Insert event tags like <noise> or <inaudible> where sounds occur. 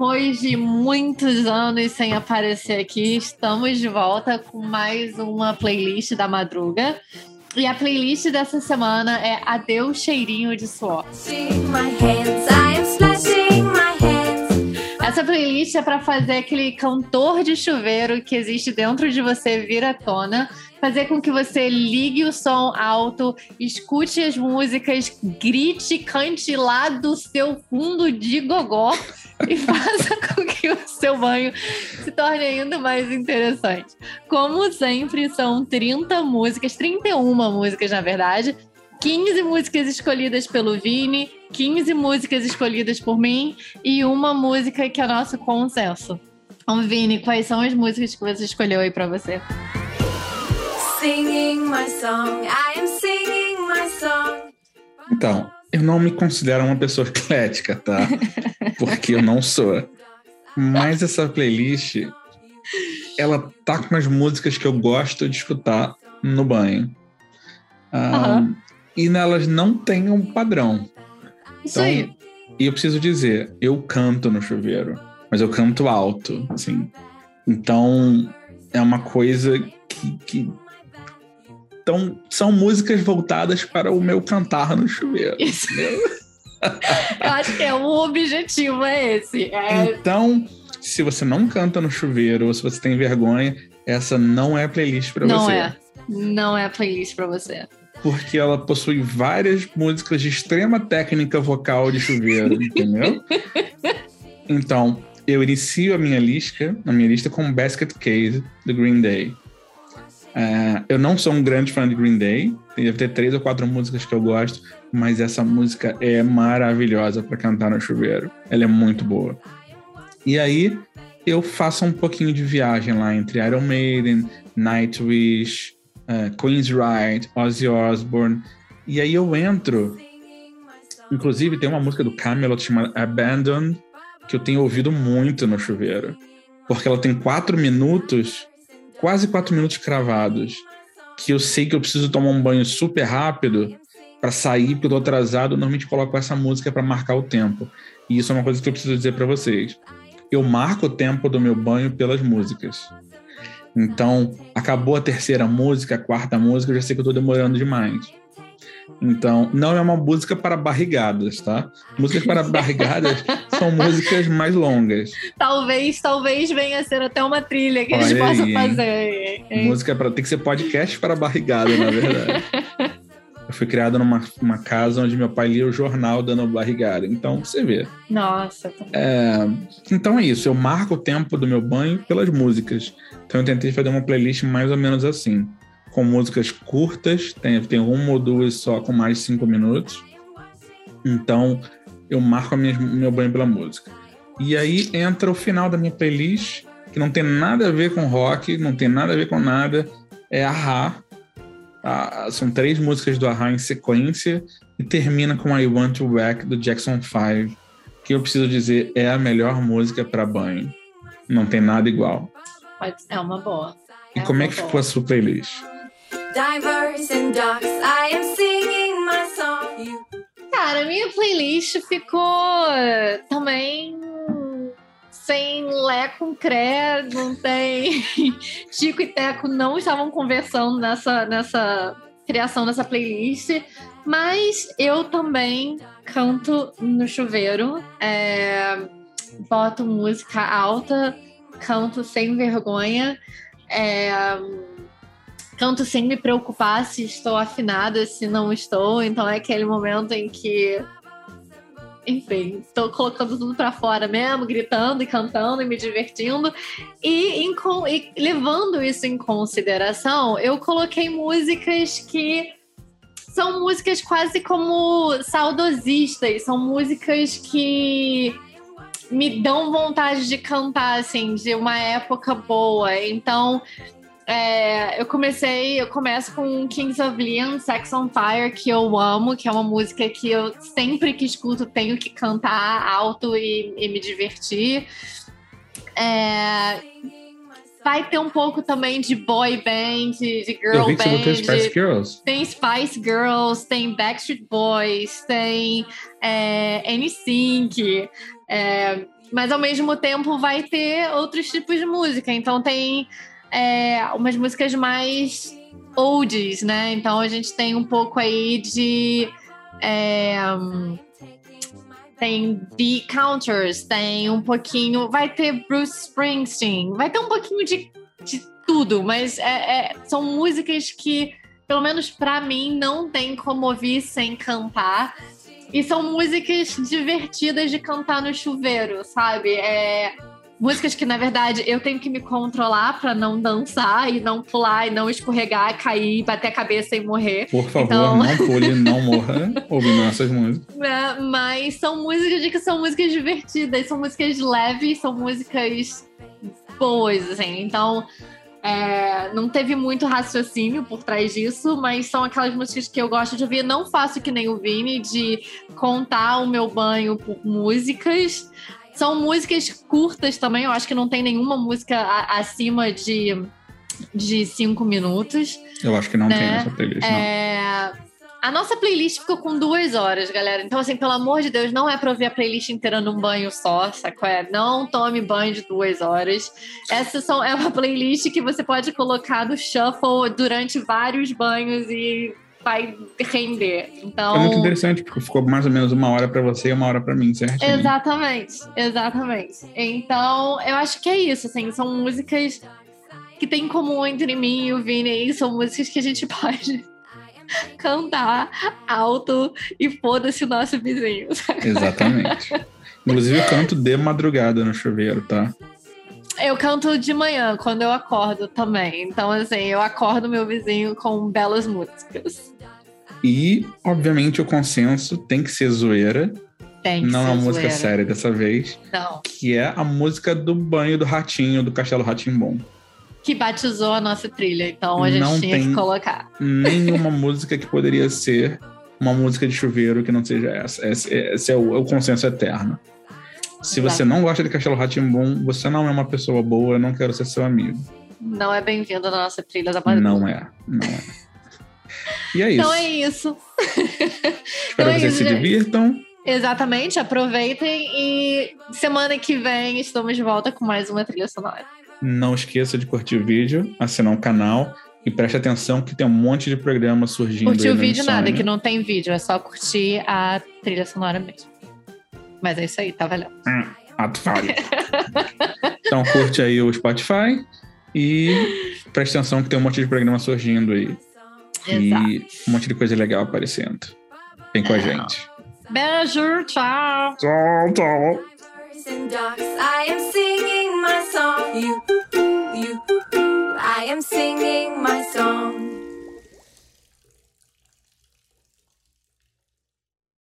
depois de muitos anos sem aparecer aqui, estamos de volta com mais uma playlist da Madruga. E a playlist dessa semana é Adeus Cheirinho de Suor. Essa playlist é para fazer aquele cantor de chuveiro que existe dentro de você vir à tona, fazer com que você ligue o som alto, escute as músicas, grite, cante lá do seu fundo de gogó <laughs> e faça <laughs> com que o seu banho se torne ainda mais interessante. Como sempre, são 30 músicas, 31 músicas na verdade, 15 músicas escolhidas pelo Vini, 15 músicas escolhidas por mim e uma música que é nosso consenso. Então, Vini, quais são as músicas que você escolheu aí para você? Singing my song, I am singing my song. Então, eu não me considero uma pessoa eclética, tá? Porque eu não sou. Mas essa playlist, ela tá com as músicas que eu gosto de escutar no banho. Um, E nelas não tem um padrão. Isso então, aí. E eu preciso dizer, eu canto no chuveiro, mas eu canto alto, assim. Então, é uma coisa que, que então, são músicas voltadas para o meu cantar no chuveiro. Isso. <laughs> Eu acho que é o objetivo é esse. É... Então, se você não canta no chuveiro ou se você tem vergonha, essa não é a playlist para você. Não é. Não é a playlist para você. Porque ela possui várias músicas de extrema técnica vocal de chuveiro, entendeu? Então, eu inicio a minha lista, a minha lista com Basket Case do Green Day. É, eu não sou um grande fã de Green Day, deve ter três ou quatro músicas que eu gosto, mas essa música é maravilhosa para cantar no chuveiro. Ela é muito boa. E aí eu faço um pouquinho de viagem lá entre Iron Maiden, Nightwish, uh, Queen's Ozzy Osbourne. E aí eu entro. Inclusive tem uma música do Camelot chamada Abandoned que eu tenho ouvido muito no chuveiro, porque ela tem quatro minutos quase quatro minutos cravados, que eu sei que eu preciso tomar um banho super rápido para sair, porque eu tô atrasado, eu normalmente coloco essa música para marcar o tempo. E isso é uma coisa que eu preciso dizer para vocês. Eu marco o tempo do meu banho pelas músicas. Então, acabou a terceira música, a quarta música, eu já sei que eu tô demorando demais. Então, não é uma música para barrigadas, tá? Músicas para <laughs> barrigadas são músicas mais longas. Talvez, talvez venha a ser até uma trilha que Olha a gente possa aí, fazer. Hein? Música para tem que ser podcast para barrigada, na verdade. <laughs> Fui criado numa uma casa onde meu pai lia o jornal dando barrigada. Então, você vê. Nossa. Tá é, então é isso. Eu marco o tempo do meu banho pelas músicas. Então eu tentei fazer uma playlist mais ou menos assim com músicas curtas, tem, tem uma ou duas só com mais de cinco minutos. Então, eu marco minha, meu banho pela música. E aí entra o final da minha playlist, que não tem nada a ver com rock, não tem nada a ver com nada, é a Ah, são três músicas do Ahá em sequência e termina com I Want to Back do Jackson 5, que eu preciso dizer é a melhor música para banho. Não tem nada igual. É uma boa. E é como é que boa. ficou a sua playlist? Divers and ducks, I am singing my song. Cara, minha playlist ficou também sem Lé com Cré, não tem. <laughs> Chico e Teco não estavam conversando nessa, nessa criação dessa playlist, mas eu também canto no chuveiro, é, boto música alta, canto sem vergonha. É, canto sem me preocupar se estou afinada, se não estou. Então é aquele momento em que, enfim, estou colocando tudo para fora mesmo, gritando e cantando e me divertindo. E, em, e levando isso em consideração, eu coloquei músicas que são músicas quase como saudosistas, são músicas que me dão vontade de cantar, assim, de uma época boa. Então, é, eu comecei, eu começo com Kings of Leon, Sex on Fire, que eu amo, que é uma música que eu sempre que escuto tenho que cantar alto e, e me divertir. É, vai ter um pouco também de boy band, de girl eu vi que band. Tem Spice Girls. Tem Spice Girls, tem Backstreet Boys, tem é, NSYNC. É, mas ao mesmo tempo vai ter outros tipos de música. Então tem é, umas músicas mais oldies, né? Então a gente tem um pouco aí de. É, tem The Counters, tem um pouquinho. Vai ter Bruce Springsteen, vai ter um pouquinho de, de tudo, mas é, é, são músicas que, pelo menos para mim, não tem como ouvir sem cantar. E são músicas divertidas de cantar no chuveiro, sabe? É, músicas que, na verdade, eu tenho que me controlar para não dançar e não pular e não escorregar, cair, bater a cabeça e morrer. Por favor, então... não <laughs> pule, não morra ouvindo essas músicas. É, mas são músicas que são músicas divertidas, são músicas leves, são músicas boas, assim. Então, é, não teve muito raciocínio por trás disso, mas são aquelas músicas que eu gosto de ouvir. Não faço que nem o Vini de contar o meu banho por músicas, são músicas curtas também, eu acho que não tem nenhuma música a, acima de, de cinco minutos. Eu acho que não né? tem essa playlist, é... A nossa playlist ficou com duas horas, galera. Então, assim, pelo amor de Deus, não é pra ouvir a playlist inteira num banho só, saco? É, não tome banho de duas horas. Essa são, é uma playlist que você pode colocar no shuffle durante vários banhos e vai render. Então, é muito interessante, porque ficou mais ou menos uma hora para você e uma hora para mim, certo? Exatamente, exatamente. Então, eu acho que é isso, assim, são músicas que tem em comum entre mim e o Vini, e são músicas que a gente <laughs> pode cantar alto e foda-se o nosso vizinho. Exatamente. Inclusive, eu canto de madrugada no chuveiro, tá? Eu canto de manhã, quando eu acordo também. Então, assim, eu acordo meu vizinho com belas músicas. E, obviamente, o consenso tem que ser zoeira. Tem que Não ser é uma música zoeira. séria dessa vez. Não. Que é a música do banho do ratinho, do Castelo Ratimbom. Que batizou a nossa trilha. Então, a gente Não tinha que colocar. Nenhuma música que poderia ser uma música de chuveiro que não seja essa. Esse, esse é, o, é o consenso eterno. Se você não gosta de Castelo Ratimbom, você não é uma pessoa boa, eu não quero ser seu amigo. Não é bem-vindo na nossa trilha da Badu. Não é, não é. E é isso. Então é isso. <laughs> Espero então é que vocês isso, se gente. divirtam. Exatamente, aproveitem e semana que vem estamos de volta com mais uma trilha sonora. Não esqueça de curtir o vídeo, assinar o canal e preste atenção que tem um monte de programa surgindo. Curtir o vídeo nada, que não tem vídeo, é só curtir a trilha sonora mesmo. Mas é isso aí, tá valendo. Hum, <laughs> então curte aí o Spotify e preste atenção que tem um monte de programa surgindo aí. Exato. E um monte de coisa legal aparecendo. Vem com é. a gente. Beijo, tchau. Tchau, tchau. I am singing my song. You, you, I am singing my song.